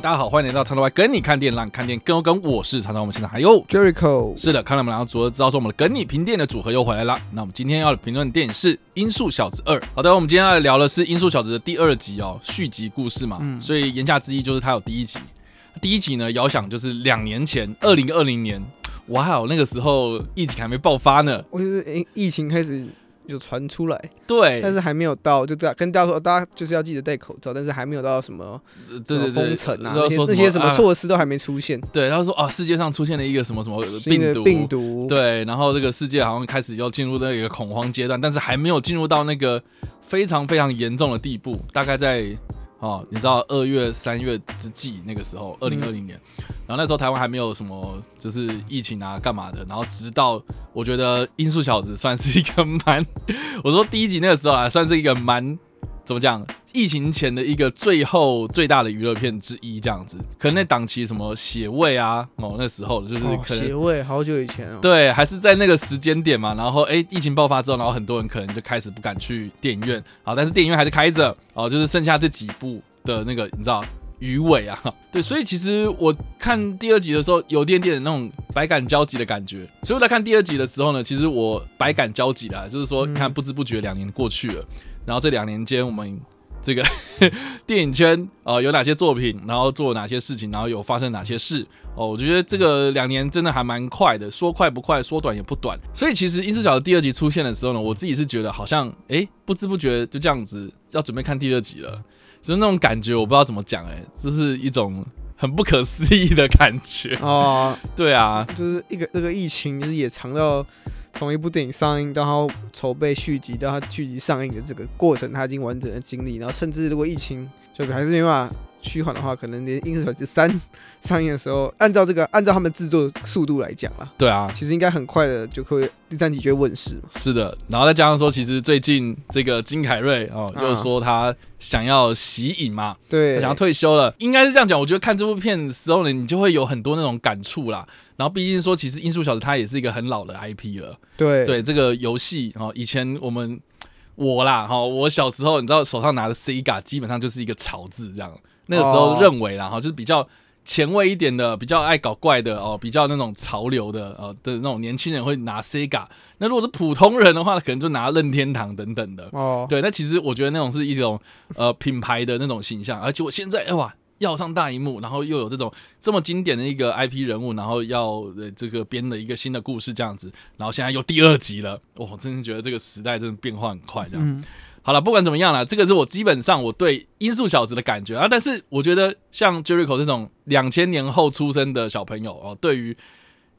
大家好，欢迎来到长头外跟你看电影，让你看电影更有梗。我是常常我们现场还有 Jericho，是的，看了我们两个组合，知道说我们的跟你评电影的组合又回来了。那我们今天要评论的电影是《音速小子二》。好的，我们今天要聊的是《音速小子》的第二集哦，续集故事嘛。所以言下之意就是它有第一集。第一集呢，遥想就是两年前，二零二零年，哇哦，那个时候疫情还没爆发呢。我就是疫疫情开始有传出来，对，但是还没有到，就大跟大家说，大家就是要记得戴口罩，但是还没有到什么对对对，封城啊，那些那些什么措施都还没出现。对，他说啊，世界上出现了一个什么什么病毒，病毒，对，然后这个世界好像开始要进入那个恐慌阶段，但是还没有进入到那个非常非常严重的地步，大概在。哦，你知道二月、三月之际那个时候，二零二零年，然后那时候台湾还没有什么就是疫情啊、干嘛的，然后直到我觉得《音速小子》算是一个蛮，我说第一集那个时候啊，算是一个蛮。怎么讲？疫情前的一个最后最大的娱乐片之一，这样子。可能那档期什么血味啊，哦，那时候就是可能血味，好久以前哦。对，还是在那个时间点嘛。然后，哎，疫情爆发之后，然后很多人可能就开始不敢去电影院。好，但是电影院还是开着。哦，就是剩下这几部的那个，你知道鱼尾啊。对，所以其实我看第二集的时候，有点点那种百感交集的感觉。所以我在看第二集的时候呢，其实我百感交集的，就是说，看不知不觉两年过去了。然后这两年间，我们这个 电影圈呃有哪些作品，然后做哪些事情，然后有发生哪些事哦？我觉得这个两年真的还蛮快的，说快不快，说短也不短。所以其实《音速小的》第二集出现的时候呢，我自己是觉得好像哎，不知不觉就这样子要准备看第二集了，就是那种感觉，我不知道怎么讲哎，就是一种很不可思议的感觉 哦。对啊，就是一个这个疫情，就是也长到。从一部电影上映到它筹备续集到它续集上映的这个过程，它已经完整的经历。然后甚至如果疫情就还是没办法趋缓的话，可能连《英雄小子三》上映的时候，按照这个按照他们制作速度来讲啦，对啊，其实应该很快的就可以第三集就会问世。是的，然后再加上说，其实最近这个金凯瑞哦，又说他想要息影嘛，对，想要退休了，应该是这样讲。我觉得看这部片的时候呢，你就会有很多那种感触啦。然后毕竟说，其实《音速小子》它也是一个很老的 IP 了。对对，这个游戏哦，以前我们我啦哈，我小时候你知道手上拿的 Sega 基本上就是一个潮字这样。那个时候认为啦哈，就是比较前卫一点的，比较爱搞怪的哦，比较那种潮流的呃的那种年轻人会拿 Sega。那如果是普通人的话，可能就拿任天堂等等的。哦，对，那其实我觉得那种是一种呃品牌的那种形象，而且我现在哇。要上大荧幕，然后又有这种这么经典的一个 IP 人物，然后要这个编的一个新的故事这样子，然后现在又第二集了，我真的觉得这个时代真的变化很快。这样，好了，不管怎么样了，这个是我基本上我对音速小子的感觉啊。但是我觉得像 Jericho 这种两千年后出生的小朋友哦，对于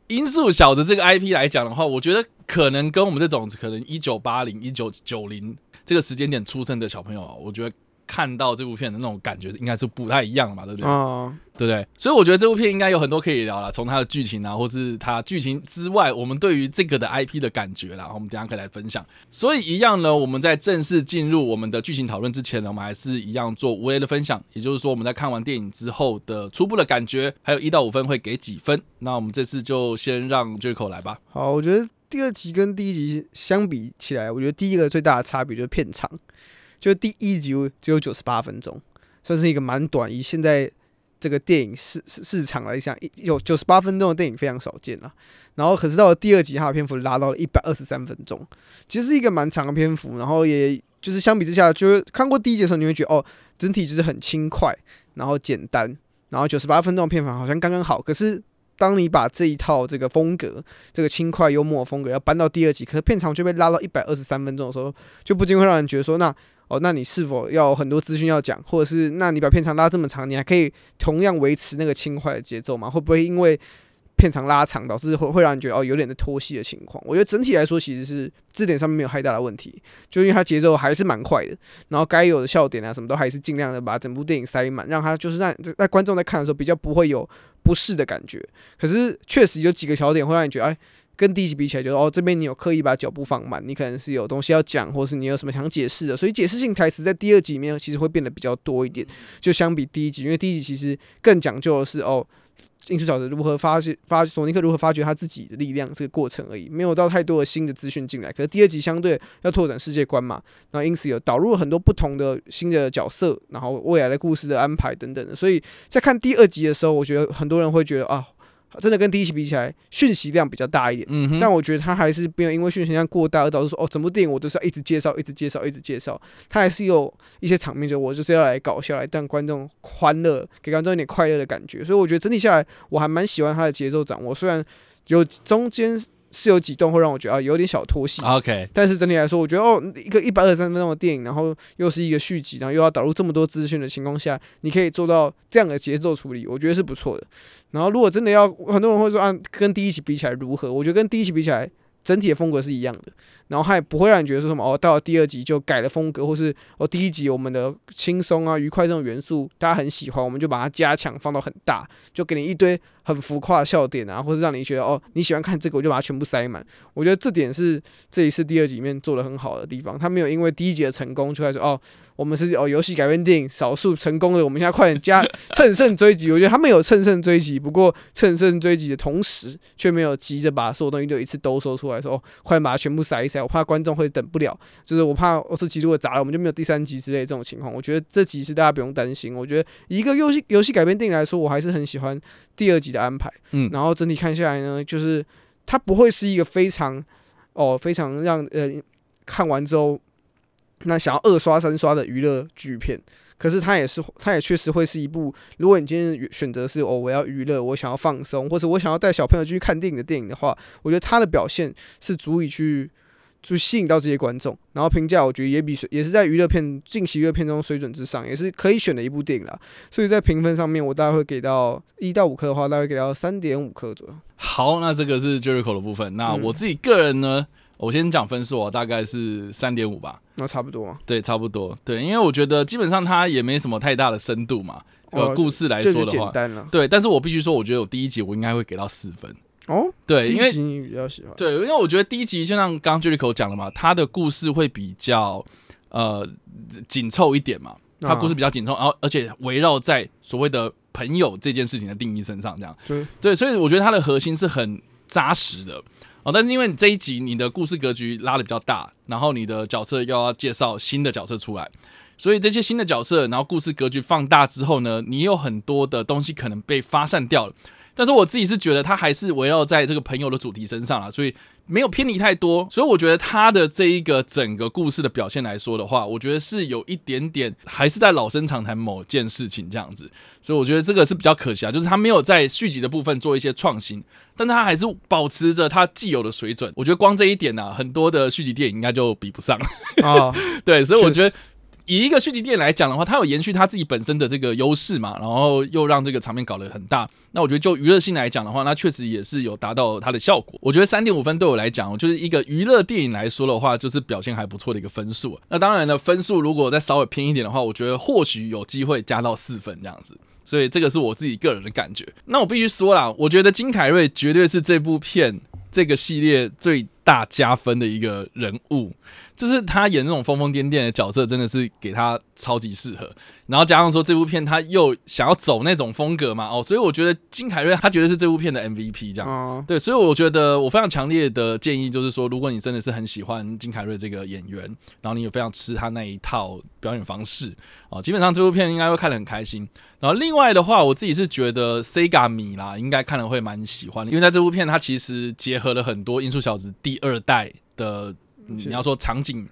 音速小子这个 IP 来讲的话，我觉得可能跟我们这种可能一九八零、一九九零这个时间点出生的小朋友，我觉得。看到这部片的那种感觉应该是不太一样嘛，对不对？啊，对不对？所以我觉得这部片应该有很多可以聊了，从它的剧情啊，或是它剧情之外，我们对于这个的 IP 的感觉啦，我们等下可以来分享。所以一样呢，我们在正式进入我们的剧情讨论之前呢，我们还是一样做无雷的分享，也就是说我们在看完电影之后的初步的感觉，还有一到五分会给几分。那我们这次就先让 Jaco 来吧。好，我觉得第二集跟第一集相比起来，我觉得第一个最大的差别就是片长。就第一集只有九十八分钟，算是一个蛮短。以现在这个电影市市场来讲，有九十八分钟的电影非常少见了。然后，可是到了第二集，它的篇幅拉到了一百二十三分钟，其实是一个蛮长的篇幅。然后，也就是相比之下，就是看过第一集的时候，你会觉得哦，整体就是很轻快，然后简单。然后九十八分钟的片长好像刚刚好。可是，当你把这一套这个风格，这个轻快幽默风格要搬到第二集，可是片长却被拉到一百二十三分钟的时候，就不禁会让人觉得说，那。哦，那你是否要很多资讯要讲，或者是那你把片长拉这么长，你还可以同样维持那个轻快的节奏吗？会不会因为片长拉长，导致会会让你觉得哦有点的拖戏的情况。我觉得整体来说其实是字典上面没有太大的问题，就因为它节奏还是蛮快的，然后该有的笑点啊什么都还是尽量的把整部电影塞满，让它就是让在观众在看的时候比较不会有不适的感觉。可是确实有几个小点会让你觉得哎。跟第一集比起来，就是哦，这边你有刻意把脚步放慢，你可能是有东西要讲，或是你有什么想解释的，所以解释性台词在第二集里面其实会变得比较多一点，就相比第一集，因为第一集其实更讲究的是哦，艺术小子如何发现发索尼克如何发掘他自己的力量这个过程而已，没有到太多的新的资讯进来。可是第二集相对要拓展世界观嘛，然后因此有导入了很多不同的新的角色，然后未来的故事的安排等等的，所以在看第二集的时候，我觉得很多人会觉得啊。真的跟第一期比起来，讯息量比较大一点。嗯但我觉得他还是没有因为讯息量过大而导致说，哦，整部电影我都是要一直介绍、一直介绍、一直介绍。他还是有一些场面，就我就是要来搞笑，来让观众欢乐，给观众一点快乐的感觉。所以我觉得整体下来，我还蛮喜欢他的节奏掌握。虽然有中间。是有几段会让我觉得啊有点小拖戏，OK，但是整体来说，我觉得哦一个一百二十三分钟的电影，然后又是一个续集，然后又要导入这么多资讯的情况下，你可以做到这样的节奏处理，我觉得是不错的。然后如果真的要，很多人会说啊跟第一集比起来如何？我觉得跟第一集比起来。整体的风格是一样的，然后它也不会让你觉得说什么哦，到了第二集就改了风格，或是哦第一集我们的轻松啊、愉快这种元素大家很喜欢，我们就把它加强放到很大，就给你一堆很浮夸的笑点啊，或者让你觉得哦你喜欢看这个，我就把它全部塞满。我觉得这点是这一次第二集里面做的很好的地方，他没有因为第一集的成功就开始哦。我们是哦，游戏改编电影少数成功的，我们现在快点加 乘胜追击。我觉得他们有乘胜追击，不过乘胜追击的同时，却没有急着把所有东西都一次都说出来，说哦，快点把它全部塞一塞。我怕观众会等不了，就是我怕我这集如果砸了，我们就没有第三集之类这种情况。我觉得这集是大家不用担心。我觉得一个游戏游戏改编电影来说，我还是很喜欢第二集的安排。嗯，然后整体看下来呢，就是它不会是一个非常哦非常让呃看完之后。那想要二刷三刷的娱乐剧片，可是它也是，它也确实会是一部。如果你今天选择是哦，我要娱乐，我想要放松，或者我想要带小朋友去看电影的电影的话，我觉得它的表现是足以去去吸引到这些观众。然后评价，我觉得也比也是在娱乐片近期娱乐片中水准之上，也是可以选的一部电影啦。所以在评分上面，我大概会给到一到五颗的话，大概给到三点五颗左右。好，那这个是 Jericho 的部分。那我自己个人呢？我先讲分数，大概是三点五吧。那差不多。对，差不多。对，因为我觉得基本上它也没什么太大的深度嘛。呃，故事来说的话，对。但是我必须说，我觉得我第一集我应该会给到四分。哦，对，因为比较喜欢。对，因为我觉得第一集就像刚刚 Jericho 讲了嘛，他的故事会比较呃紧凑一点嘛。他故事比较紧凑，然后而且围绕在所谓的朋友这件事情的定义身上，这样。对。对，所以我觉得它的核心是很扎实的。哦，但是因为你这一集你的故事格局拉的比较大，然后你的角色又要介绍新的角色出来，所以这些新的角色，然后故事格局放大之后呢，你有很多的东西可能被发散掉了。但是我自己是觉得他还是围绕在这个朋友的主题身上了，所以没有偏离太多。所以我觉得他的这一个整个故事的表现来说的话，我觉得是有一点点还是在老生常谈某件事情这样子。所以我觉得这个是比较可惜啊，就是他没有在续集的部分做一些创新，但他还是保持着他既有的水准。我觉得光这一点呢，很多的续集电影应该就比不上啊。对，所以我觉得。以一个续集电影来讲的话，它有延续它自己本身的这个优势嘛，然后又让这个场面搞得很大。那我觉得就娱乐性来讲的话，那确实也是有达到它的效果。我觉得三点五分对我来讲，就是一个娱乐电影来说的话，就是表现还不错的一个分数。那当然呢，分数如果再稍微偏一点的话，我觉得或许有机会加到四分这样子。所以这个是我自己个人的感觉。那我必须说啦，我觉得金凯瑞绝对是这部片这个系列最大加分的一个人物。就是他演那种疯疯癫癫的角色，真的是给他超级适合。然后加上说这部片他又想要走那种风格嘛，哦，所以我觉得金凯瑞他绝对是这部片的 MVP 这样。对，所以我觉得我非常强烈的建议就是说，如果你真的是很喜欢金凯瑞这个演员，然后你也非常吃他那一套表演方式，哦，基本上这部片应该会看得很开心。然后另外的话，我自己是觉得 Sega 米啦，应该看了会蛮喜欢的，因为在这部片它其实结合了很多《音速小子》第二代的。你要说场景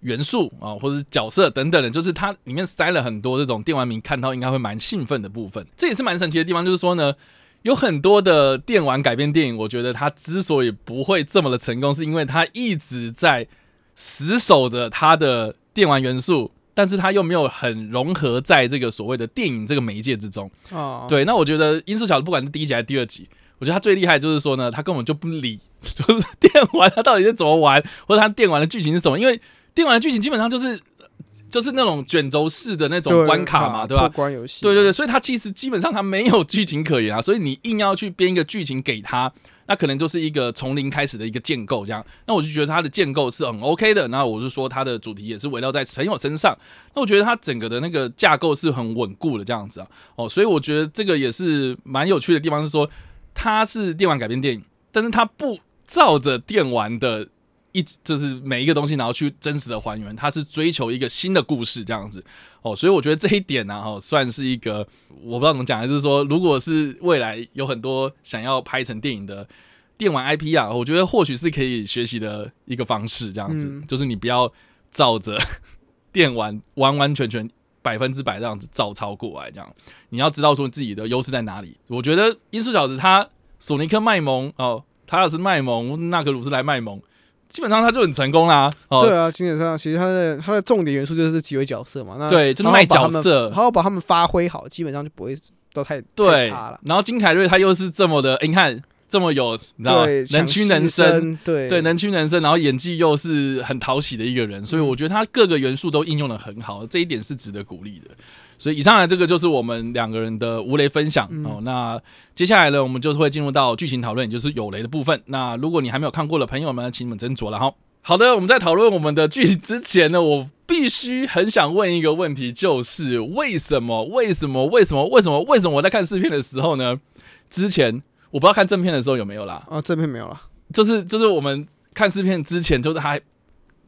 元素啊，或者是角色等等的，就是它里面塞了很多这种电玩迷看到应该会蛮兴奋的部分。这也是蛮神奇的地方，就是说呢，有很多的电玩改编电影，我觉得它之所以不会这么的成功，是因为它一直在死守着它的电玩元素，但是它又没有很融合在这个所谓的电影这个媒介之中。哦，对，那我觉得《音速小子》不管是第一集还是第二集。我觉得他最厉害就是说呢，他根本就不理，就是电玩他到底是怎么玩，或者他电玩的剧情是什么，因为电玩的剧情基本上就是就是那种卷轴式的那种关卡嘛，对吧？关游戏，对对对，所以他其实基本上他没有剧情可言啊，所以你硬要去编一个剧情给他，那可能就是一个从零开始的一个建构这样。那我就觉得他的建构是很 OK 的，那我就说他的主题也是围绕在朋友身上，那我觉得他整个的那个架构是很稳固的这样子啊。哦，所以我觉得这个也是蛮有趣的地方，是说它是电玩改编电影，但是它不照着电玩的。一就是每一个东西，然后去真实的还原，它是追求一个新的故事这样子哦，所以我觉得这一点呢、哦，算是一个我不知道怎么讲，还是说，如果是未来有很多想要拍成电影的电玩 IP 啊，我觉得或许是可以学习的一个方式，这样子，嗯就是你不要照着 电玩完完全全百分之百这样子照抄过来，这样你要知道说自己的优势在哪里。我觉得音速小子他索尼克卖萌哦，他要是卖萌，纳克鲁斯来卖萌。基本上他就很成功啦，哦，对啊，基本上其实他的他的重点元素就是几位角色嘛，那对，就是卖角色，然后把他们发挥好，基本上就不会都太太对差了。，然后金凯瑞他又是这么的，诶你看这么有，你知道吗，能屈能伸伸，，对对，能屈能伸，然后演技又是很讨喜的一个人，所以我觉得他各个元素都应用的很好，这一点是值得鼓励的。所以以上来这个就是我们两个人的无雷分享、嗯哦。那接下来呢，我们就是会进入到剧情讨论，也就是有雷的部分。那如果你还没有看过的朋友们，请你们斟酌了哈。好的，我们在讨论我们的剧之前呢，我必须很想问一个问题，就是为什么？为什么？为什么？为什么？为什么我在看试片的时候呢？之前我不知道看正片的时候有没有啦，啊，正片没有啦，就是就是我们看试片之前，就是还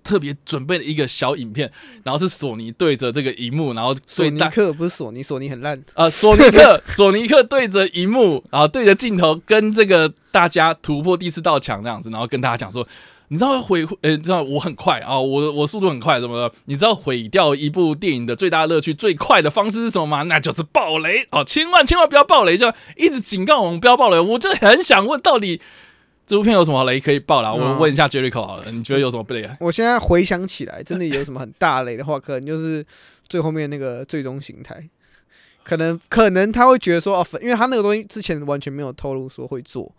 特别准备了一个小影片，然后是索尼对着这个荧幕，然后索尼克不是索尼，索尼很烂，呃索尼克 索尼克对着荧幕，然后对着镜头跟这个大家突破第四道墙这样子，然后跟大家讲说。你知道毁呃，你知道我很快啊，我我速度很快，怎么了？你知道毁掉一部电影的最大乐趣、最快的方式是什么吗？那就是爆雷哦！千万千万不要爆雷，就一直警告我们不要爆雷。我就很想问，到底这部片有什么雷可以爆了？我嗯问一下 Jericho 好了，你觉得有什么不雷？我现在回想起来，真的有什么很大雷的话，可能就是最后面那个最终形态，可能可能他会觉得说哦，粉因为他那个东西之前完全没有透露说会做，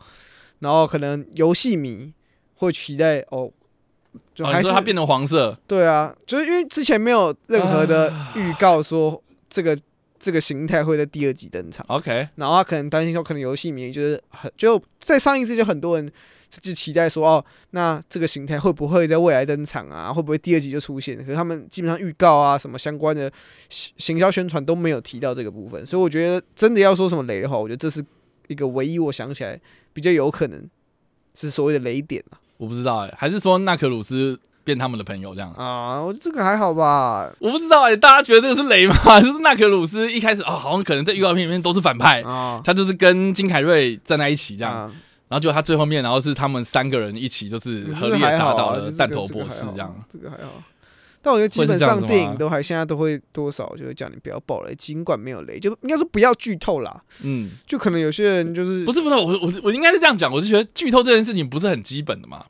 然后可能游戏迷会期待哦，就哦，还是、它变成黄色，对啊，就是因为之前没有任何的啊预告说这个这个形态会在第二集登场。OK，然后他可能担心说，可能游戏迷就是很就在上一次就很多人就期待说，哦，那这个形态会不会在未来登场啊？会不会第二集就出现？可是他们基本上预告啊，什么相关的行行销宣传都没有提到这个部分，所以我觉得真的要说什么雷的话，我觉得这是一个唯一我想起来比较有可能是所谓的雷点啊。我不知道哎、还是说纳克鲁斯变他们的朋友这样？啊，我这个还好吧。我不知道哎、大家觉得这个是雷吗？就是纳克鲁斯一开始哦，好像可能在预告片里面都是反派，啊，他就是跟金凯瑞站在一起这样，啊然后就他最后面，然后是他们三个人一起就是合力打倒了弹头博士这样。这个还好。但我觉得基本上电影都还现在都会多少就会叫你不要爆雷，尽管没有雷，就应该说不要剧透啦。嗯，就可能有些人就是不是不是，我我我应该是这样讲，我是觉得剧透这件事情不是很基本的嘛。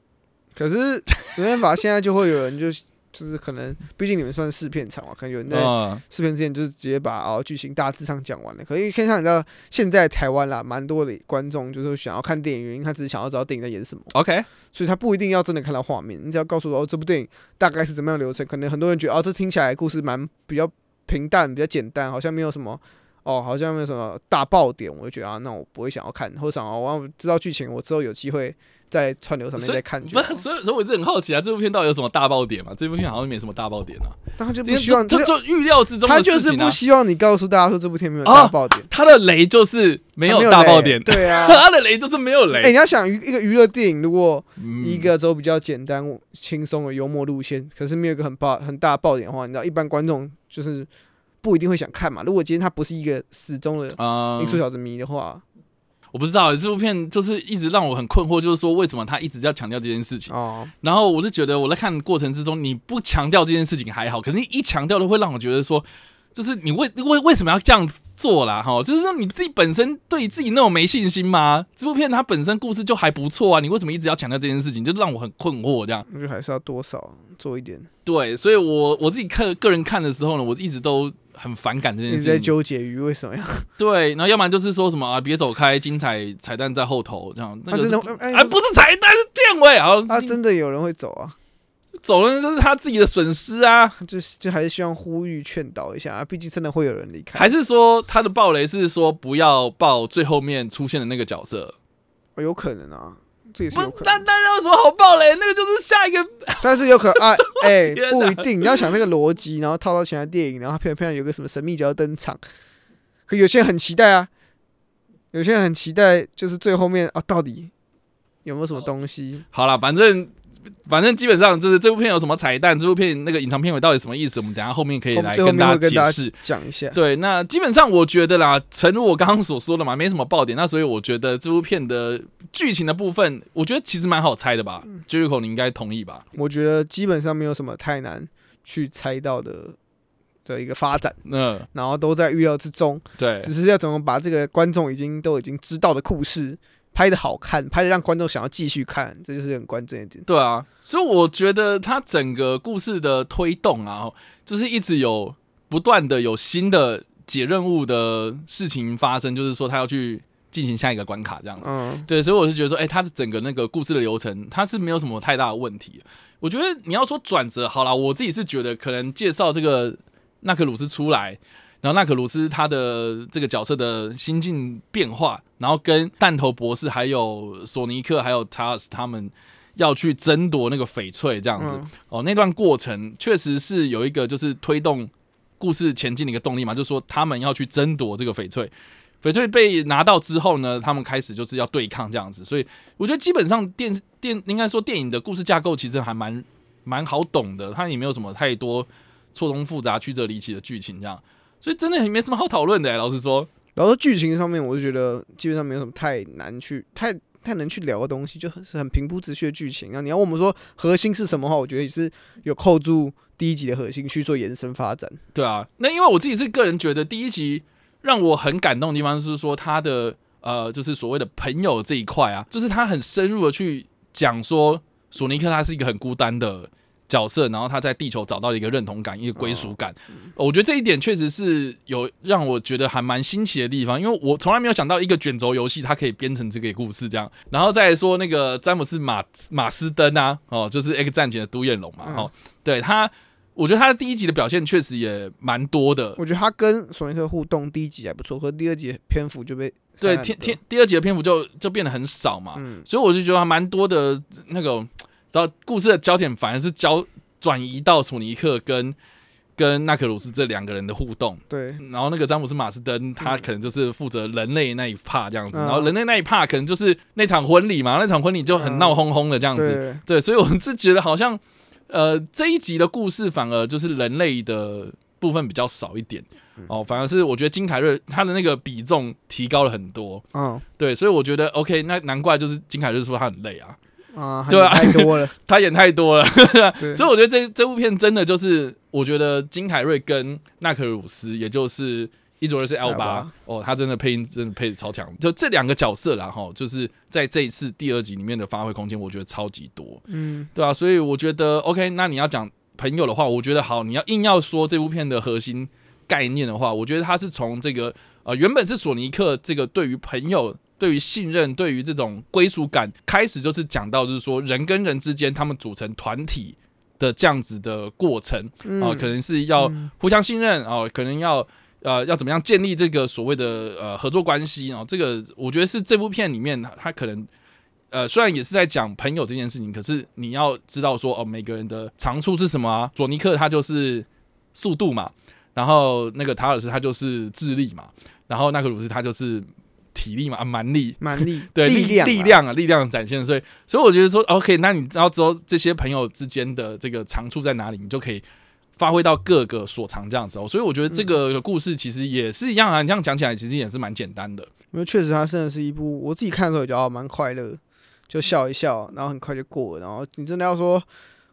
可是 没办法，现在就会有人就就是可能，毕竟你们算是试片场嘛，可能有人在嗯，试片之前就是直接把哦剧情大致上讲完了。可以看像你知道，现在台湾啦，蛮多的观众就是想要看电影，原因他只是想要知道电影在演什么，OK，所以他不一定要真的看到画面，你只要告诉我哦这部电影大概是怎么样流程。可能很多人觉得哦这听起来故事蛮比较平淡，比较简单，好像没有什么。哦，好像没有什么大爆点，我就觉得啊，那我不会想要看，或者想要我要知道剧情，我之后有机会在串流上面再看所以所以我是很好奇啊，这部片到底有什么大爆点嘛？这部片好像没什么大爆点啊，但他就不希望，就就就预料之中啊就是不。希望你告诉大家说这部片没有哦大爆点，他的雷就是没有大爆点，对啊。他的雷就是没有哎、雷。你要想娱一个娱乐电影，如果嗯一个走比较简单、轻松的幽默路线，可是没有一个很爆、很大爆点的话，你知道一般观众就是不一定会想看嘛。如果今天他不是一个死忠的嗯音速小子迷的话，我不知道这部片就是一直让我很困惑，就是说为什么他一直要强调这件事情。哦，然后我就觉得我在看的过程之中，你不强调这件事情还好，可是你一强调的会让我觉得说，就是你为为为什么要这样做啦？哈，就是说你自己本身对自己那种没信心吗？这部片它本身故事就还不错啊，你为什么一直要强调这件事情？就让我很困惑这样。我觉得还是要多少做一点。对，所以我我自己看个人看的时候呢，我一直都很反感这件一直在。纠结于为什么要，对，然后要不然就是说什么啊，别走开，精彩彩蛋在后头这样。那啊个是真的哎啊，不是彩蛋是片尾，然后啊真的有人会走啊，走了这是他自己的损失啊。就是就还是希望呼吁劝导一下啊，毕竟真的会有人离开，还是说他的暴雷是说不要爆最后面出现的那个角色？哦有可能啊，这也是不有可，那有什么好爆雷？那个就是下一个 但是有可能啊，哎、不一定，你要想那个逻辑，然后套到其他电影，然后偏偏有个什么神秘角要登场，可有些人很期待啊，有些人很期待，就是最后面啊，到底有没有什么东西？好了，反正反正基本上就是这部片有什么彩蛋，这部片那个隐藏片尾到底什么意思，我们等下后面可以来跟大面会跟大解释家。讲一下。对，那基本上我觉得啦，诚如我刚刚所说的嘛，没什么爆点，那所以我觉得这部片的剧情的部分，我觉得其实蛮好猜的吧。Jericho，你应该同意吧？我觉得基本上没有什么太难去猜到的的一个发展，嗯然后都在预料之中，对只是要怎么把这个观众已经都已经知道的故事拍的好看，拍的让观众想要继续看，这就是很关键一点。对啊，所以我觉得它整个故事的推动啊，就是一直有不断的有新的解任务的事情发生，就是说他要去进行下一个关卡这样子。嗯，对，所以我是觉得说，哎、它的整个那个故事的流程，它是没有什么太大的问题。我觉得你要说转折，好了，我自己是觉得可能介绍这个纳克鲁斯出来，然后纳克鲁斯他的这个角色的心境变化，然后跟弹头博士还有索尼克还有塔尔斯他们要去争夺那个翡翠这样子。嗯哦，那段过程确实是有一个就是推动故事前进的一个动力嘛，就是说他们要去争夺这个翡翠。翡翠被拿到之后呢，他们开始就是要对抗这样子，所以我觉得基本上电电应该说电影的故事架构其实还蛮蛮好懂的，它也没有什么太多错综复杂、曲折离奇的剧情这样，所以真的也没什么好讨论的、欸。老实说，然后剧情上面，我就觉得基本上没有什么太难去太太能去聊的东西，就很是很平铺直叙的剧情。然后你要问我们说核心是什么话，我觉得也是有扣住第一集的核心去做延伸发展。对啊，那因为我自己是个人觉得第一集让我很感动的地方是说他的呃，就是所谓的朋友这一块啊，就是他很深入的去讲说索尼克他是一个很孤单的角色，然后他在地球找到一个认同感、一个归属感。我觉得这一点确实是有让我觉得还蛮新奇的地方，因为我从来没有想到一个卷轴游戏它可以编成这个故事这样。然后再来说那个詹姆斯马马斯登啊，哦，就是《X 战警》的独眼龙嘛，嗯哦，对他。我觉得他的第一集的表现确实也蛮多的，我觉得他跟索尼克互动第一集还不错，可是第二集篇幅就被对，天天第二集的篇幅就就变得很少嘛，嗯所以我就觉得还蛮多的那种，然后故事的焦点反而是焦转移到索尼克跟跟纳克鲁斯这两个人的互动，对然后那个詹姆斯马斯登他嗯可能就是负责人类那一 part 这样子，嗯然后人类那一 part 可能就是那场婚礼嘛，那场婚礼就很闹哄哄的这样子，对。对，所以我是觉得好像呃这一集的故事反而就是人类的部分比较少一点嗯。哦，反而是我觉得金凯瑞他的那个比重提高了很多，嗯。对，所以我觉得 OK，那难怪就是金凯瑞说他很累啊，啊，对啊太多了，他演太多了，所以我觉得这这部片真的就是我觉得金凯瑞跟纳克鲁斯，也就是。伊佐尔是 L 八哦，他真的配音真的配的超强，就这两个角色啦哈，就是在这一次第二集里面的发挥空间，我觉得超级多。嗯对啊，所以我觉得 OK，那你要讲朋友的话，我觉得好，你要硬要说这部片的核心概念的话，我觉得他是从这个呃原本是索尼克这个对于朋友、对于信任、对于这种归属感开始，就是讲到就是说人跟人之间他们组成团体的这样子的过程嗯啊、可能是要嗯互相信任哦、可能要。呃，要怎么样建立这个所谓的呃合作关系哦？这个我觉得是这部片里面它它可能呃，虽然也是在讲朋友这件事情，可是你要知道说哦，每个人的长处是什么啊？索尼克他就是速度嘛，然后那个塔尔斯他就是智力嘛，然后纳克鲁斯他就是体力嘛，啊蛮力。蛮力 对力量啊力量啊，力量的展现，所以所以我觉得说，OK，那你要知道之后这些朋友之间的这个长处在哪里，你就可以发挥到各个所长这样子哦。所以我觉得这个故事其实也是一样啊，你这样讲起来其实也是蛮简单的。因为确实它真的是一部我自己看的时候也觉得哦蛮快乐，就笑一笑，然后很快就过了。然后你真的要说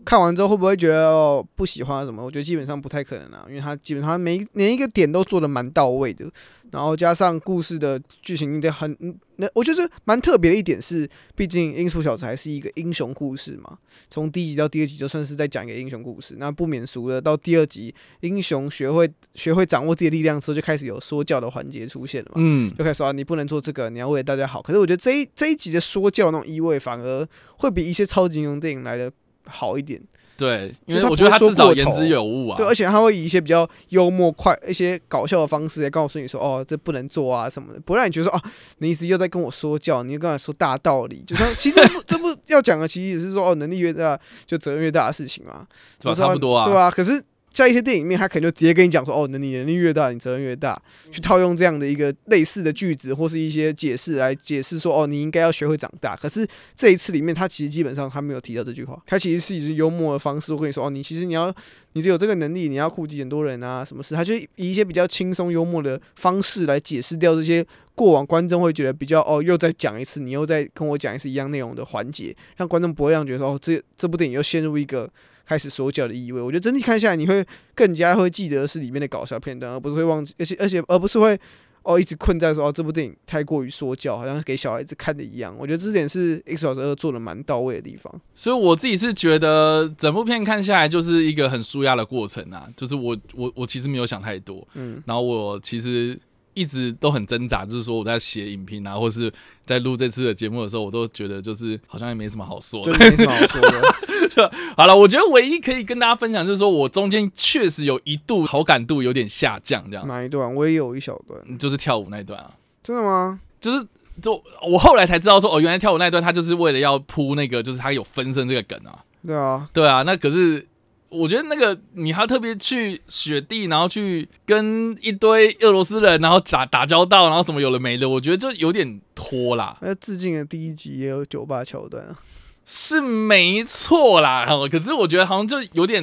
看完之后会不会觉得哦不喜欢什么？我觉得基本上不太可能啊，因为他基本上每每一个点都做的蛮到位的，然后加上故事的剧情的很，那我觉得蛮特别的一点是，毕竟《音速小子》还是一个英雄故事嘛，从第一集到第二集就算是在讲一个英雄故事，那不免俗的到第二集，英雄学会学会掌握自己的力量之后，就开始有说教的环节出现了嘛，嗯，就开始说、啊、你不能做这个，你要为了大家好。可是我觉得这一这一集的说教那种意味，反而会比一些超级英雄电影来的好一点。对，因为他我觉得他至少言之有物啊。对，而且他会以一些比较幽默、快、一些搞笑的方式来告诉你说，哦，这不能做啊什么的，不会让你觉得说，啊，你一直又在跟我说教，你又跟我说大道理，就像 其实这部这部要讲的，其实也是说，哦，能力越大，就责任越大的事情嘛，差不多啊对啊。可是，在一些电影里面，他可能就直接跟你讲说，哦，那你能力越大，你责任越大，去套用这样的一个类似的句子或是一些解释来解释说，哦，你应该要学会长大。可是这一次里面，他其实基本上他没有提到这句话，他其实是以幽默的方式会跟你说，哦，你其实你要，你只有这个能力，你要顾及很多人啊，什么事，他就以一些比较轻松幽默的方式来解释掉这些过往观众会觉得比较哦，又再讲一次，你又再跟我讲一次一样内容的环节，让观众不会让觉得说，哦，这这部电影又陷入一个。开始说教的意味，我觉得整体看下来，你会更加会记得是里面的搞笑片段，而不是会忘记，而且而且而不是会哦一直困在说哦这部电影太过于说教，好像给小孩子看的一样。我觉得这点是《二》做的蛮到位的地方。所以我自己是觉得整部片看下来就是一个很舒压的过程啊，就是我我我其实没有想太多，嗯，然后我其实一直都很挣扎，就是说我在写影评啊，或是在录这次的节目的时候，我都觉得就是好像也没什么好说对，的。没什么好说的。好了，我觉得唯一可以跟大家分享就是说我中间确实有一度好感度有点下降，这样哪一段？我也有一小段，就是跳舞那一段啊，真的吗？就是。就我后来才知道说，哦，原来跳舞那一段他就是为了要铺那个，就是他有分身这个梗啊。对啊，对啊，那可是我觉得那个你还特别去雪地，然后去跟一堆俄罗斯人，然后打打交道，然后什么有的没的，我觉得就有点拖啦，那致敬的第一集也有酒吧桥段啊，是没错啦。哈可是我觉得好像就有点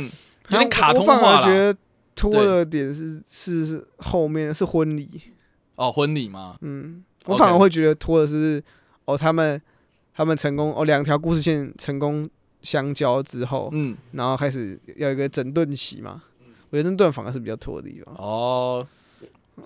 有点卡通我反化了。而觉得拖的点是是是后面是婚礼，哦，婚礼吗，嗯，我反而会觉得拖的是哦他们他们成功哦两条故事线成功相交之后，嗯，然后开始要一个整顿期嘛。我觉得那段反而是比较拖的地方，哦，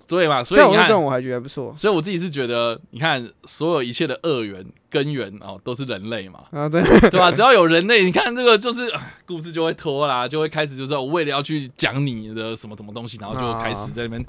对嘛，所以那段我还觉得还不错所以我自己是觉得，你看所有一切的恶源根源哦，都是人类嘛。啊，对，对吧？只要有人类，你看这个就是故事就会拖啦，就会开始就是我为了要去讲你的什么什么东西，然后就开始在那边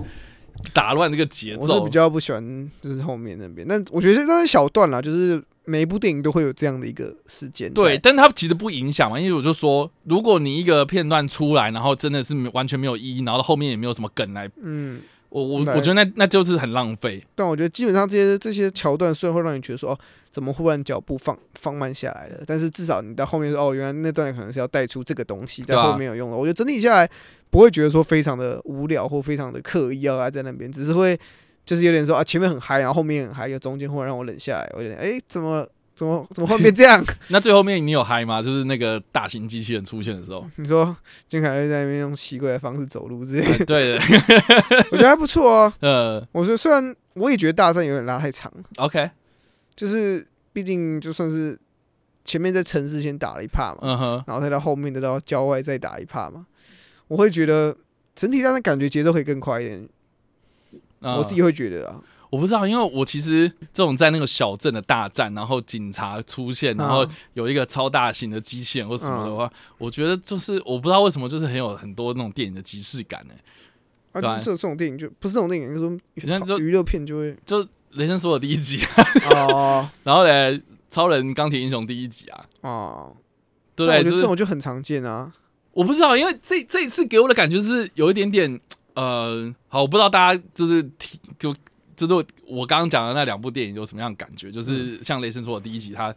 打乱这个节奏我是比。较不喜欢就是后面那边，但我觉得这都是小段啦，就是每一部电影都会有这样的一个事件。对，但它其实不影响嘛，因为我就说，如果你一个片段出来，然后真的是完全没有意义，然后后面也没有什么梗来，嗯，我我我觉得那那就是很浪费。但我觉得基本上这些这些桥段虽然会让你觉得说哦，怎么忽然脚步放放慢下来了，但是至少你到后面说哦，原来那段可能是要带出这个东西，在后面有用的。我觉得整体下来不会觉得说非常的无聊或非常的刻意要来在那边，只是会就是有点说啊前面很嗨，然后后面很嗨，有中间忽然让我冷下来，我有点哎怎么怎么怎么会变这样？那最后面你有嗨吗？就是那个大型机器人出现的时候，你说金凯瑞在那边用奇怪的方式走路之类的，呃对的，我觉得还不错啊。呃。我觉得虽然我也觉得大战有点拉太长，，OK，就是毕竟就算是前面在城市先打了一帕嘛，嗯哼，然后再到后面的到郊外再打一帕嘛，我会觉得整体上的感觉节奏可以更快一点，嗯。我自己会觉得啊，我不知道，因为我其实这种在那个小镇的大战，然后警察出现，然后啊有一个超大型的机器人或什么的话，我觉得就是我不知道为什么，就是很有很多那种电影的即视感呢。啊，对啊。就是这种电影就不是这种电影，就是像就说娱乐片就会就雷神索尔第一集，哦。然后嘞，超人钢铁英雄第一集啊，哦，对不对？但我觉得这就是种就很常见啊，我不知道，因为这这一次给我的感觉是有一点点呃，好，我不知道大家就是听就就是我刚刚讲的那两部电影有什么样的感觉，就是像雷神说的第一集他。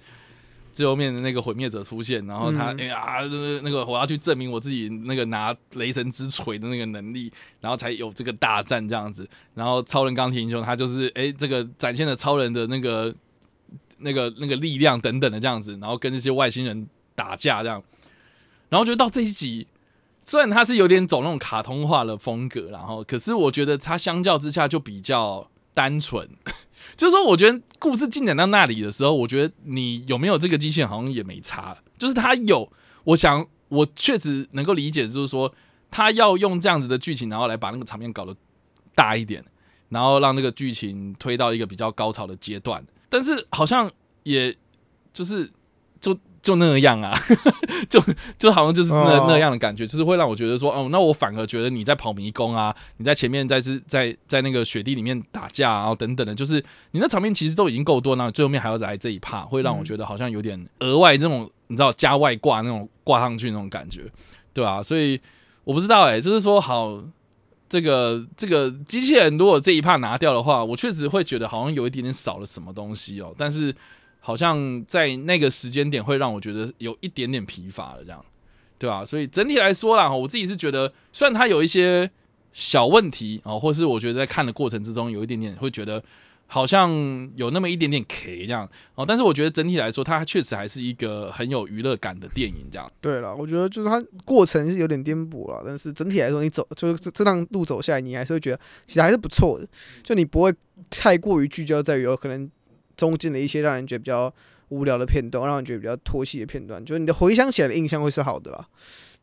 最后面的那个毁灭者出现，然后他嗯哎呀，就是那个我要去证明我自己那个拿雷神之锤的那个能力，然后才有这个大战这样子。然后超人钢铁英雄他就是哎，这个展现了超人的那个那个那个力量等等的这样子，然后跟那些外星人打架这样。然后就到这一集，虽然它是有点走那种卡通化的风格，然后可是我觉得它相较之下就比较单纯。就是说，我觉得故事进展到那里的时候，我觉得你有没有这个机器人好像也没差。就是它有，我想我确实能够理解，就是说他要用这样子的剧情，然后来把那个场面搞得大一点，然后让那个剧情推到一个比较高潮的阶段。但是好像也就是就就那样啊，就就好像就是那哦那样的感觉，就是会让我觉得说，哦，那我反而觉得你在跑迷宫啊，你在前面在是在在那个雪地里面打架啊，然后等等的，就是你那场面其实都已经够多，那最后面还要来这一趴，会让我觉得好像有点额外这种你知道加外挂那种挂上去那种感觉，对啊，所以我不知道哎、就是说好。这个这个机器人如果这一趴拿掉的话，我确实会觉得好像有一点点少了什么东西哦。但是好像在那个时间点会让我觉得有一点点疲乏了，这样对吧、所以整体来说啦，我自己是觉得，虽然它有一些小问题哦，或是我觉得在看的过程之中有一点点会觉得好像有那么一点点 K 这样哦，但是我觉得整体来说，它确实还是一个很有娱乐感的电影这样。对了，我觉得就是它过程是有点颠簸了，但是整体来说，你走就是这这趟路走下来，你还是会觉得其实还是不错的，就你不会太过于聚焦在于有可能中间的一些让人觉得比较无聊的片段，让人觉得比较脱戏的片段，就是你的回想起来的印象会是好的啦。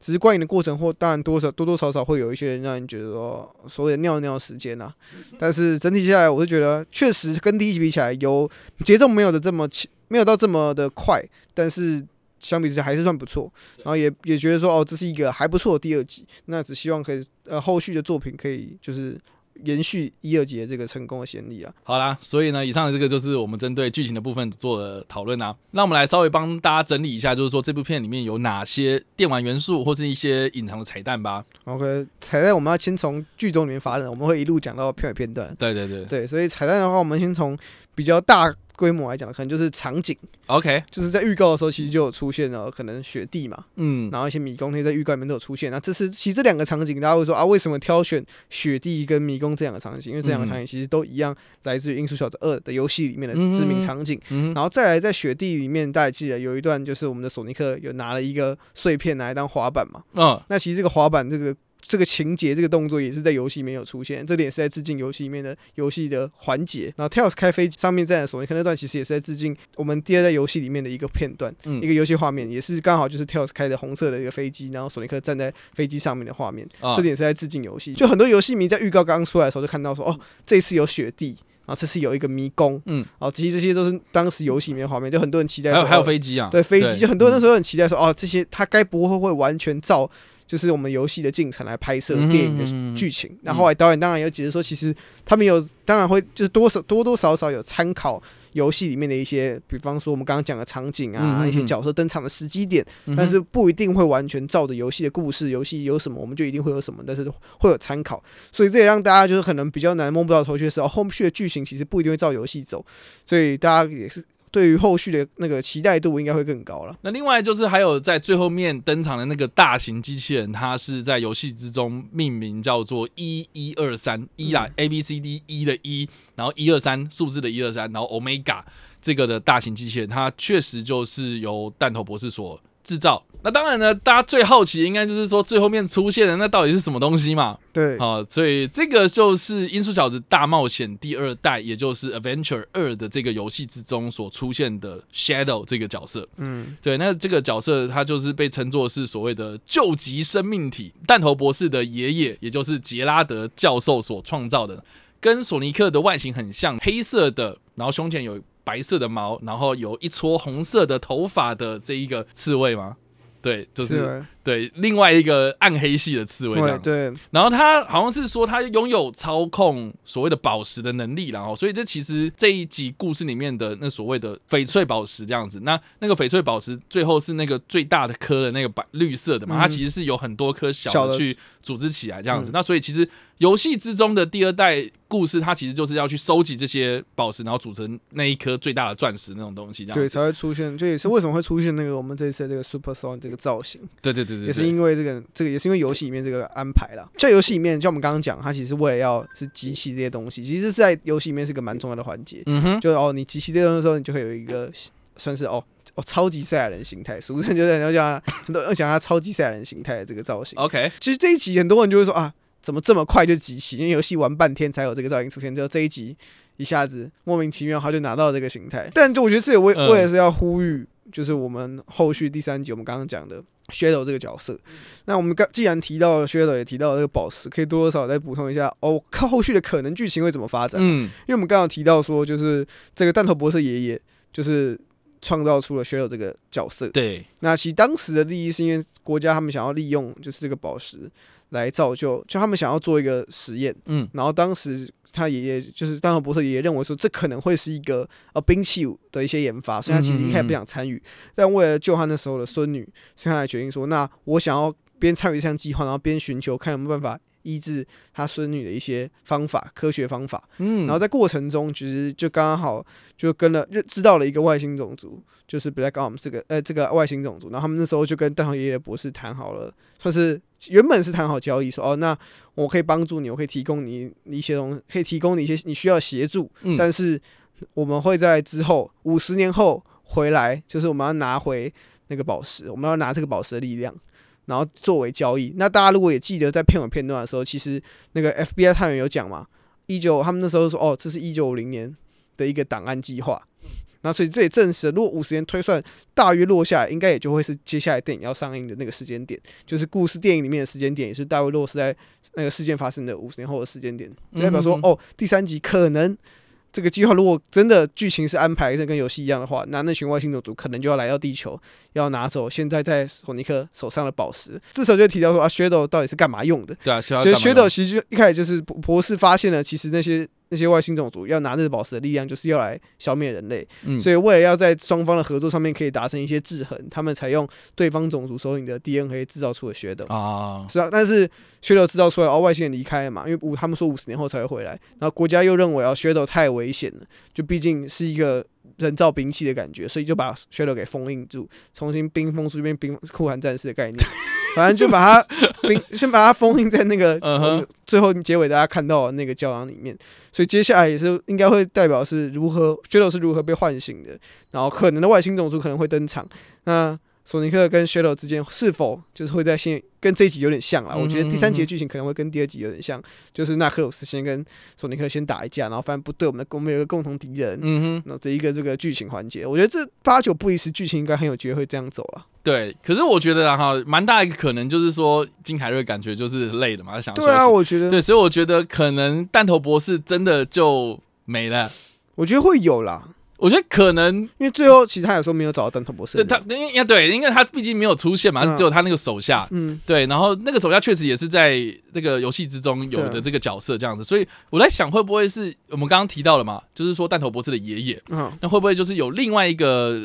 只是观影的过程或当然多少多多少少会有一些人让人觉得说所谓的尿尿时间啊，但是整体下来我是觉得确实跟第一集比起来有节奏没有的这么起没有到这么的快，但是相比之下还是算不错。然后也也觉得说哦这是一个还不错的第二集，那只希望可以呃后续的作品可以就是延续一二节这个成功的先例啊。好啦，所以呢，以上的这个就是我们针对剧情的部分做的讨论啊。那我们来稍微帮大家整理一下，就是说这部片里面有哪些电玩元素或是一些隐藏的彩蛋吧。OK，彩蛋我们要先从剧中里面发展，我们会一路讲到片尾片段。对对对对，所以彩蛋的话，我们先从比较大规模来讲，可能就是场景，，OK，就是在预告的时候其实就有出现了，可能雪地嘛，嗯，然后一些迷宫那些在预告里面都有出现。那这是其实这两个场景，大家会说啊，为什么挑选雪地跟迷宫这两个场景？因为这两个场景其实都一样，来自于《音速小子二》的游戏里面的知名场景。嗯哼然后再来在雪地里面，大家记得有一段就是我们的索尼克有拿了一个碎片拿来当滑板嘛。嗯那其实这个滑板这个这个情节这个动作也是在游戏里面有出现，这点是在致敬游戏里面的游戏的环节。然后 Tails 开飞机上面站的索尼克那段，其实也是在致敬我们第二代游戏里面的一个片段，嗯一个游戏画面，也是刚好就是 Tails 开的红色的一个飞机，然后索尼克站在飞机上面的画面。啊这点是在致敬游戏。就很多游戏迷在预告刚刚出来的时候就看到说，哦，这次有雪地。然后这次有一个迷宫，嗯，哦，其实这些都是当时游戏里面的画面，就很多人期待说，还有还有哦飞机啊，对飞机，就很多人那嗯时候很期待说，哦，这些他该不会会完全照就是我们游戏的进程来拍摄电影的剧情。那、后来导演当然有解释说，其实他们有当然会就是多少多多少少有参考游戏里面的一些，比方说我们刚刚讲的场景啊，嗯一些角色登场的时机点，嗯但是不一定会完全照着游戏的故事，游戏有什么我们就一定会有什么，但是会有参考，所以这也让大家就是可能比较难摸不到头绪的时候，后续的剧情其实不一定会照游戏走，所以大家也是对于后续的那个期待度应该会更高了。那另外就是还有在最后面登场的那个大型机器人，它是在游戏之中命名叫做一一二三一啦，A B C D 一的一，然后一二三数字的一二三，然后 Omega 这个的大型机器人，它确实就是由弹头博士所制造。那当然呢，大家最好奇的应该就是说最后面出现的那到底是什么东西嘛？对，好、所以这个就是《音速小子大冒险》第二代，也就是《Adventure 二》的这个游戏之中所出现的 Shadow 这个角色。嗯，对，那这个角色他就是被称作是所谓的救急生命体，弹头博士的爷爷，也就是杰拉德教授所创造的，跟索尼克的外形很像，黑色的，然后胸前有白色的毛，然后有一撮红色的头发的这一个刺猬吗？对，就是，对另外一个暗黑系的刺猬这对样子。对，然后他好像是说他拥有操控所谓的宝石的能力，然后所以这其实这一集故事里面的那所谓的翡翠宝石这样子，那那个翡翠宝石最后是那个最大的颗的那个白绿色的嘛，嗯它其实是有很多颗小小的的去组织起来这样子。嗯。那所以其实游戏之中的第二代故事，它其实就是要去收集这些宝石，然后组成那一颗最大的钻石那种东西这样对，才会出现，这也是为什么会出现那个我们这一次的这个 Super Song 这个造型，对对对对也是，因为这个这个也是因为游戏里面这个安排啦。在游戏里面，像我们刚刚讲，它其实为了要是集齐这些东西，其实在游戏里面是个蛮重要的环节。嗯哼，就哦，你集齐这些东西的时候，你就会有一个算是哦哦超级赛亚人形态，俗称就是要讲 很多人讲他超级赛亚人形态的这个造型。OK，其实这一集很多人就会说啊，怎么这么快就集齐？因为游戏玩半天才有这个造型出现，就这一集一下子莫名其妙他就拿到这个形态。但就我觉得这也为嗯为了是要呼吁，就是我们后续第三集我们刚刚讲的 Shadow 这个角色。那我们刚既然提到 Shadow，也提到这个宝石，可以多多少少再补充一下哦，看后续的可能剧情会怎么发展。嗯，因为我们刚刚提到说，就是这个弹头博士爷爷就是创造出了 Shadow 这个角色。对，那其实当时的利益是因为国家他们想要利用就是这个宝石来造就，就他们想要做一个实验。嗯，然后当时他爷爷就是当然博士爷爷认为说，这可能会是一个呃兵器的一些研发，所以他其实一开始不想参与，但为了救他那时候的孙女，所以他才决定说，那我想要边参与这项计划，然后边寻求看有没有办法医治他孙女的一些方法，科学方法。嗯，然后在过程中，其实就刚刚好就跟了认知道了一个外星种族，就是 Black Arm 这个呃这个外星种族。然后他们那时候就跟弹头爷爷博士谈好了，算是原本是谈好交易，说哦，那我可以帮助你，我可以提供你一些东西，可以提供你一些你需要协助，嗯但是我们会在之后五十年后回来，就是我们要拿回那个宝石，我们要拿这个宝石的力量。然后作为交易，那大家如果也记得在片尾片段的时候，其实那个 FBI 探员有讲嘛，一九他们那时候说哦，这是一九五零年的一个档案计划，那所以这也证实了，如果五十年推算大约落下来，应该也就会是接下来电影要上映的那个时间点，就是故事电影里面的时间点，也是大约落是在那个事件发生的五十年后的时间点，就代表说嗯哦，第三集可能。这个计划如果真的剧情是安排的跟游戏一样的话，那那群外星种族可能就要来到地球，要拿走现在在索尼克手上的宝石。这时候就提到说啊，Shadow 到底是干嘛用的？对啊，所所以 Shadow 其实就一开始就是博博士发现了，其实那些那些外星种族要拿这个宝石的力量，就是要来消灭人类。嗯，所以为了要在双方的合作上面可以达成一些制衡，他们采用对方种族首领的 DNA 制造出了 Shadow。啊，是啊，但是 Shadow 制造出来，哦，外星人离开了嘛，因为五他们说五十年后才会回来，然后国家又认为哦 Shadow 太危险了，就毕竟是一个人造兵器的感觉，所以就把 Shadow 给封印住，重新冰封出变冰酷寒战士的概念，反正就把它冰 先把它封印在那个、最后结尾大家看到的那个胶囊里面，所以接下来也是应该会代表是如何 Shadow 是如何被唤醒的，然后可能的外星种族可能会登场，那。索尼克跟 Shadow 之间是否就是会在现跟这一集有点像啦？我觉得第三集的剧情可能会跟第二集有点像，就是纳克鲁斯先跟索尼克先打一架，然后发现不对，我们的我们有一个共同敌人，嗯哼，那这一个这个剧情环节，我觉得这八九不离十，剧情应该很有机会会这样走了。对。可是我觉得啊哈，蛮大一个可能就是说，金凯瑞感觉就是累的嘛，他想对啊，我觉得对，所以我觉得可能弹头博士真的就没了。我觉得会有啦，我觉得可能因为最后其实他有时候没有找到弹头博士对他，因为对，因为他毕竟没有出现嘛，嗯。只有他那个手下。嗯，对，然后那个手下确实也是在这个游戏之中有的这个角色这样子，所以我在想会不会是我们刚刚提到了嘛，就是说弹头博士的爷爷，嗯，那会不会就是有另外一个呃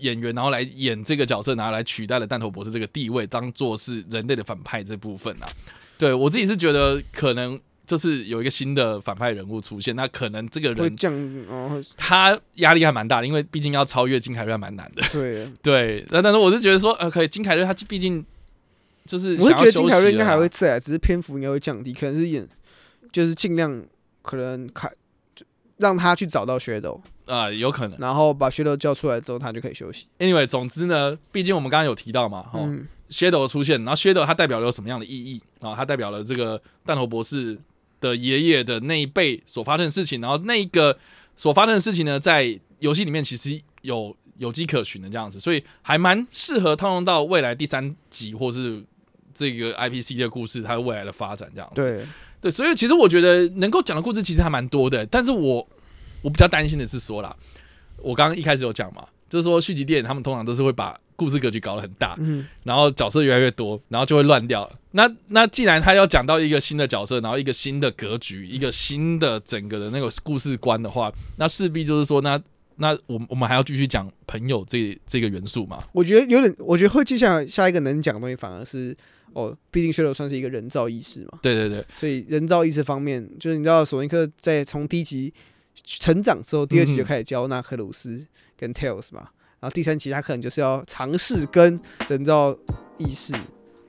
演员，然后来演这个角色，然后来取代了弹头博士这个地位，当做是人类的反派这部分啊？对我自己是觉得可能就是有一个新的反派人物出现，那可能这个人会降，哦，会他压力还蛮大的，因为毕竟要超越金凯瑞还蛮难的。对，对，那但是我是觉得说，呃，可以金凯瑞他毕竟就是我是觉得金凯瑞应该还会在啊，只是篇幅应该会降低，可能是演就是尽量可能开就让他去找到 Shadow，啊、有可能。然后把 Shadow 叫出来之后，他就可以休息。Anyway，总之呢，毕竟我们刚刚有提到嘛，哦、嗯，Shadow 的出现，然后 Shadow 它代表了有什么样的意义啊？它代表了这个弹头博士的爷爷的那一辈所发生的事情，然后那个所发生的事情呢，在游戏里面其实有有迹可循的这样子，所以还蛮适合套用到未来第三集或是这个 IPC 的故事它未来的发展这样子。对，对，所以其实我觉得能够讲的故事其实还蛮多的，但是我我比较担心的是说啦，我刚刚一开始有讲嘛，就是说续集电影他们通常都是会把故事格局搞得很大，嗯，然后角色越来越多，然后就会乱掉。那那既然他要讲到一个新的角色，然后一个新的格局，一个新的整个的那个故事观的话，那势必就是说，那那我们我们还要继续讲朋友这这个元素嘛？我觉得有点，我觉得会接下来下一个能讲的东西，反而是哦，毕竟 Shadow 算是一个人造意识嘛，对对对，所以人造意识方面，就是你知道索尼克在从第一集成长之后，第二集就嗯开始教纳克鲁斯跟 Tails 嘛，然后第三集他可能就是要尝试跟人造意识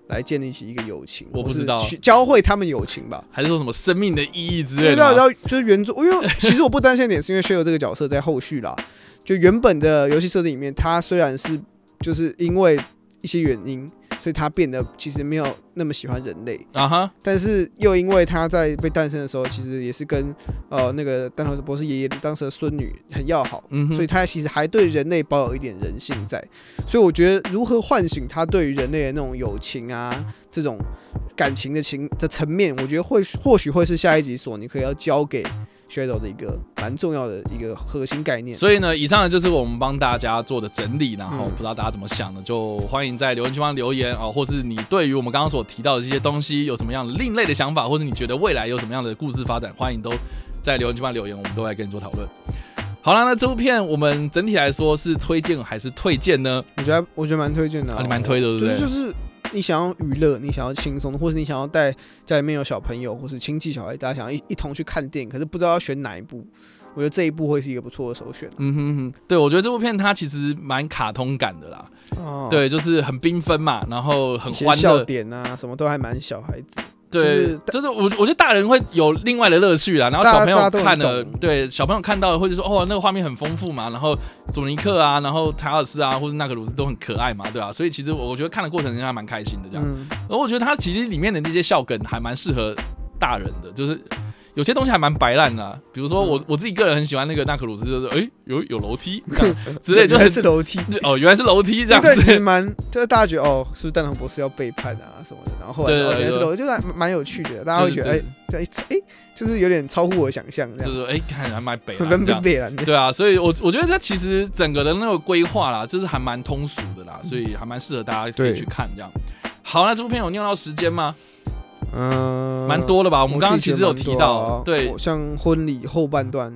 来建立起一个友情，我不知道去教会他们友情吧。还是说什么生命的意义之类的吗？到就是原作，因为 其实我不担心的点是因为 Shadow 这个角色在后续啦，就原本的游戏设定里面，他虽然是就是因为一些原因，所以他变得其实没有那么喜欢人类。啊哈，但是又因为他在被诞生的时候，其实也是跟呃那个丹佛博士爷爷当时的孙女很要好，嗯，所以他其实还对人类保有一点人性在。所以我觉得如何唤醒他对于人类的那种友情啊，这种感情的情的层面，我觉得会或许会是下一集索尼克要交给 Shadow 的一个蛮重要的一个核心概念。所以呢，以上呢就是我们帮大家做的整理，然后嗯不知道大家怎么想的，就欢迎在留言区方留言啊，或是你对于我们刚刚所提到的这些东西有什么样的另类的想法，或者你觉得未来有什么样的故事发展，欢迎都在留言区方留言，我们都来跟你做讨论。好了，那这部片我们整体来说是推荐还是推荐呢？我觉得我觉得蛮推荐的、啊你蛮推的对不对就是就是你想要娱乐，你想要轻松，或是你想要带家里面有小朋友或是亲戚小孩，大家想要一一同去看电影，可是不知道要选哪一部，我觉得这一部会是一个不错的首选。嗯哼哼，对我觉得这部片它其实蛮卡通感的啦，哦，对，就是很缤纷嘛，然后很欢乐，点啊，什么都还蛮小孩子。对，就是我我觉得大人会有另外的乐趣啦，然后小朋友看了，对小朋友看到了会就说哦，那个画面很丰富嘛，然后佐尼克啊，然后塔尔斯啊，或者纳克鲁斯都很可爱嘛，对吧、所以其实我我觉得看的过程中还蛮开心的这样。嗯，然后我觉得它其实里面的那些笑梗还蛮适合大人的，就是有些东西还蛮白烂的啊、比如说我我自己个人很喜欢那个纳克鲁斯，就是诶有有楼梯 这样之类，就是楼梯。哦原来是楼梯这样子对。蛮，就是大家觉得哦，是不是蛋黄博士要背叛啊什么的，然后后来原来是楼，就是还蛮有趣的，大家会觉得哎对，就哎哎，就是有点超乎我想象就是哎，看还蛮北很蓝这样。被被然的。对啊，所以我我觉得它其实整个的那个规划啦，就是还蛮通俗的啦，所以还蛮适合大家可以去看这样。好，那这部片有尿到时间吗？嗯，蛮多的吧？我们刚刚其实有提到，啊对，像婚礼后半段，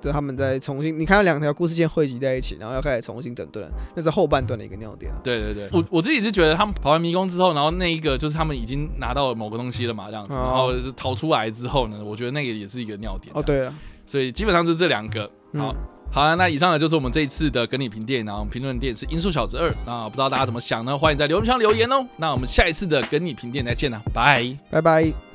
对他们在重新，你看到两条故事线汇集在一起，然后要开始重新整顿，那是后半段的一个尿点啊。对对对，我我自己是觉得他们跑完迷宫之后，然后那一个就是他们已经拿到某个东西了嘛，这样子，哦然后就逃出来之后呢，我觉得那个也是一个尿点。哦，，对了，所以基本上就是这两个。好嗯，好了，那以上呢就是我们这一次的跟你评电影，然后评论电影是《音速小子二》，那不知道大家怎么想呢？欢迎在留言箱留言哦。那我们下一次的跟你评电影再见了，拜。拜拜。